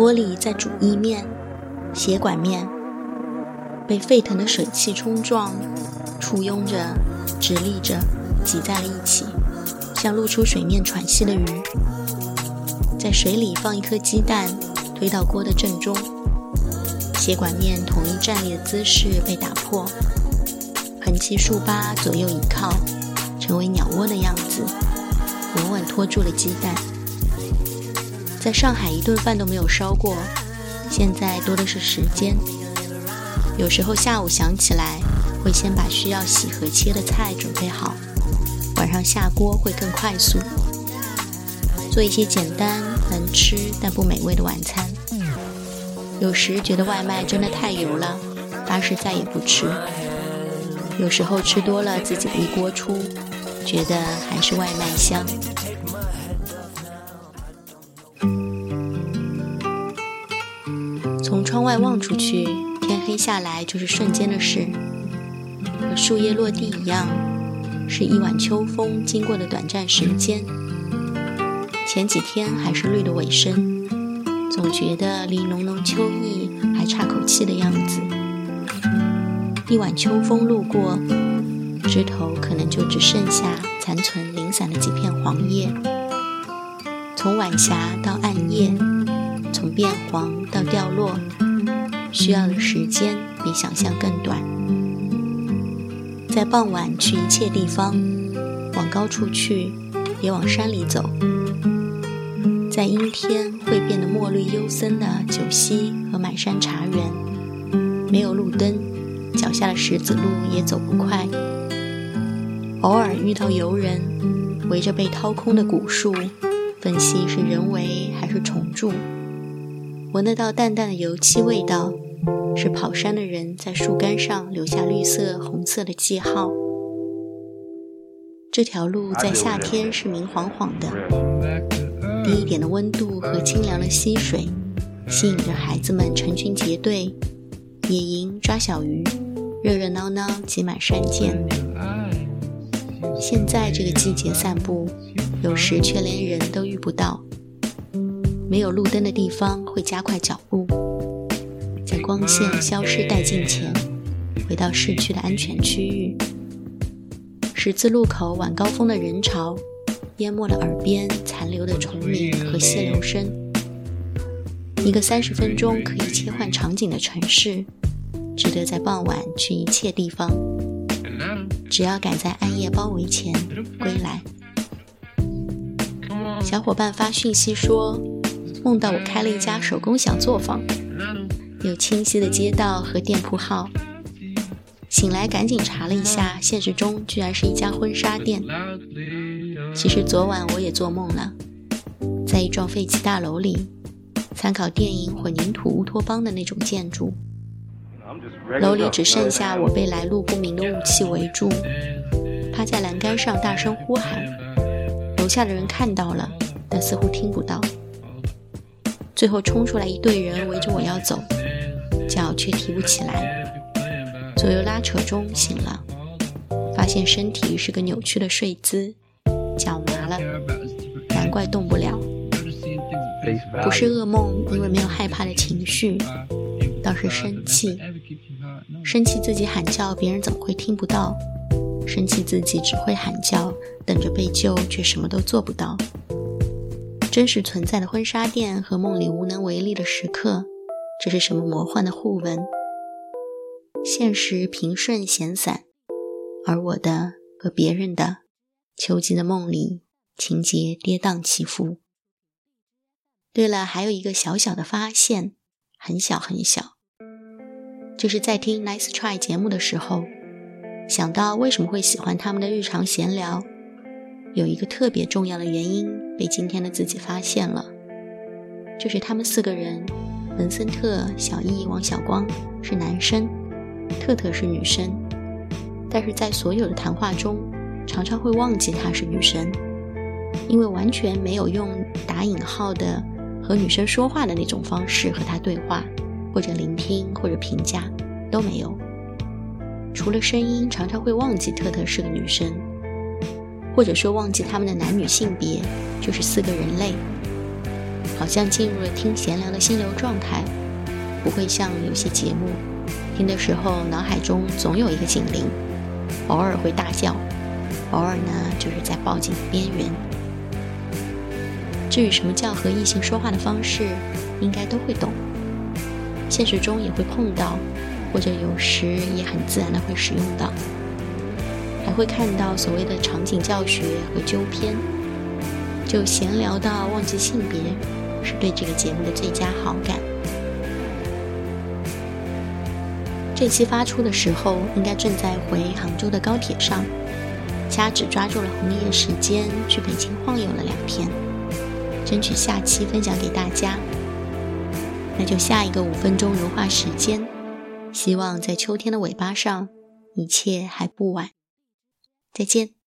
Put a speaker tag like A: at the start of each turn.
A: 锅里在煮意面，血管面被沸腾的水汽冲撞，簇拥着、直立着，挤在了一起，像露出水面喘息的鱼。在水里放一颗鸡蛋，推到锅的正中，血管面统一站立的姿势被打破，横七竖八左右倚靠，成为鸟窝的样子，稳稳托住了鸡蛋。在上海，一顿饭都没有烧过，现在多的是时间。有时候下午想起来，会先把需要洗和切的菜准备好，晚上下锅会更快速。做一些简单、能吃但不美味的晚餐。有时觉得外卖真的太油了，发誓再也不吃。有时候吃多了自己一锅出，觉得还是外卖香。窗外望出去，天黑下来就是瞬间的事，和树叶落地一样，是一晚秋风经过的短暂时间。前几天还是绿的尾声，总觉得离浓浓秋意还差口气的样子。一晚秋风路过，枝头可能就只剩下残存零散的几片黄叶。从晚霞到暗夜，从变黄到掉落，需要的时间比想象更短。在傍晚去一切地方，往高处去，别往山里走。在阴天会变得墨绿幽森的九溪和满山茶园，没有路灯，脚下的石子路也走不快。偶尔遇到游人，围着被掏空的古树，分析是人为还是虫蛀。闻得到淡淡的油漆味道，是跑山的人在树干上留下绿色、红色的记号。这条路在夏天是明晃晃的。低一点的温度和清凉的溪水，吸引着孩子们成群结队野营抓小鱼，热热闹闹挤满山涧。现在这个季节散步，有时却连人都遇不到。没有路灯的地方会加快脚步，在光线消失殆尽前，回到市区的安全区域。十字路口晚高峰的人潮。淹没了耳边残留的虫鸣和溪流声。一个三十分钟可以切换场景的城市，值得在傍晚去一切地方。只要赶在暗夜包围前归来。小伙伴发讯息说，梦到我开了一家手工小作坊，有清晰的街道和店铺号。醒来赶紧查了一下，现实中居然是一家婚纱店。其实昨晚我也做梦了，在一幢废弃大楼里，参考电影《混凝土乌托邦》的那种建筑。楼里只剩下我被来路不明的雾气围住，趴在栏杆上大声呼喊。楼下的人看到了，但似乎听不到。最后冲出来一队人围着我要走，脚却提不起来。左右拉扯中醒了，发现身体是个扭曲的睡姿。脚麻了，难怪动不了。不是噩梦，因为没有害怕的情绪，倒是生气。生气自己喊叫，别人怎么会听不到？生气自己只会喊叫，等着被救，却什么都做不到。真实存在的婚纱店和梦里无能为力的时刻，这是什么魔幻的互文？现实平顺闲散，而我的和别人的。秋季的梦里，情节跌宕起伏。对了，还有一个小小的发现，很小很小，就是在听 Nice Try 节目的时候，想到为什么会喜欢他们的日常闲聊，有一个特别重要的原因被今天的自己发现了，就是他们四个人，文森特、小易、王小光是男生，特特是女生，但是在所有的谈话中。常常会忘记她是女生，因为完全没有用打引号的和女生说话的那种方式和她对话，或者聆听，或者评价都没有。除了声音，常常会忘记特特是个女生，或者说忘记他们的男女性别，就是四个人类。好像进入了听闲聊的心流状态，不会像有些节目，听的时候脑海中总有一个警铃，偶尔会大叫，偶尔呢就是在报警的边缘。至于什么叫和异性说话的方式，应该都会懂，现实中也会碰到，或者有时也很自然的会使用到，还会看到所谓的场景教学和纠偏，就闲聊到忘记性别。是对这个节目的最佳好感。这期发出的时候，应该正在回杭州的高铁上，掐指抓住了红叶时间，去北京晃悠了两天，争取下期分享给大家。那就下一个五分钟融化时间，希望在秋天的尾巴上，一切还不晚。再见。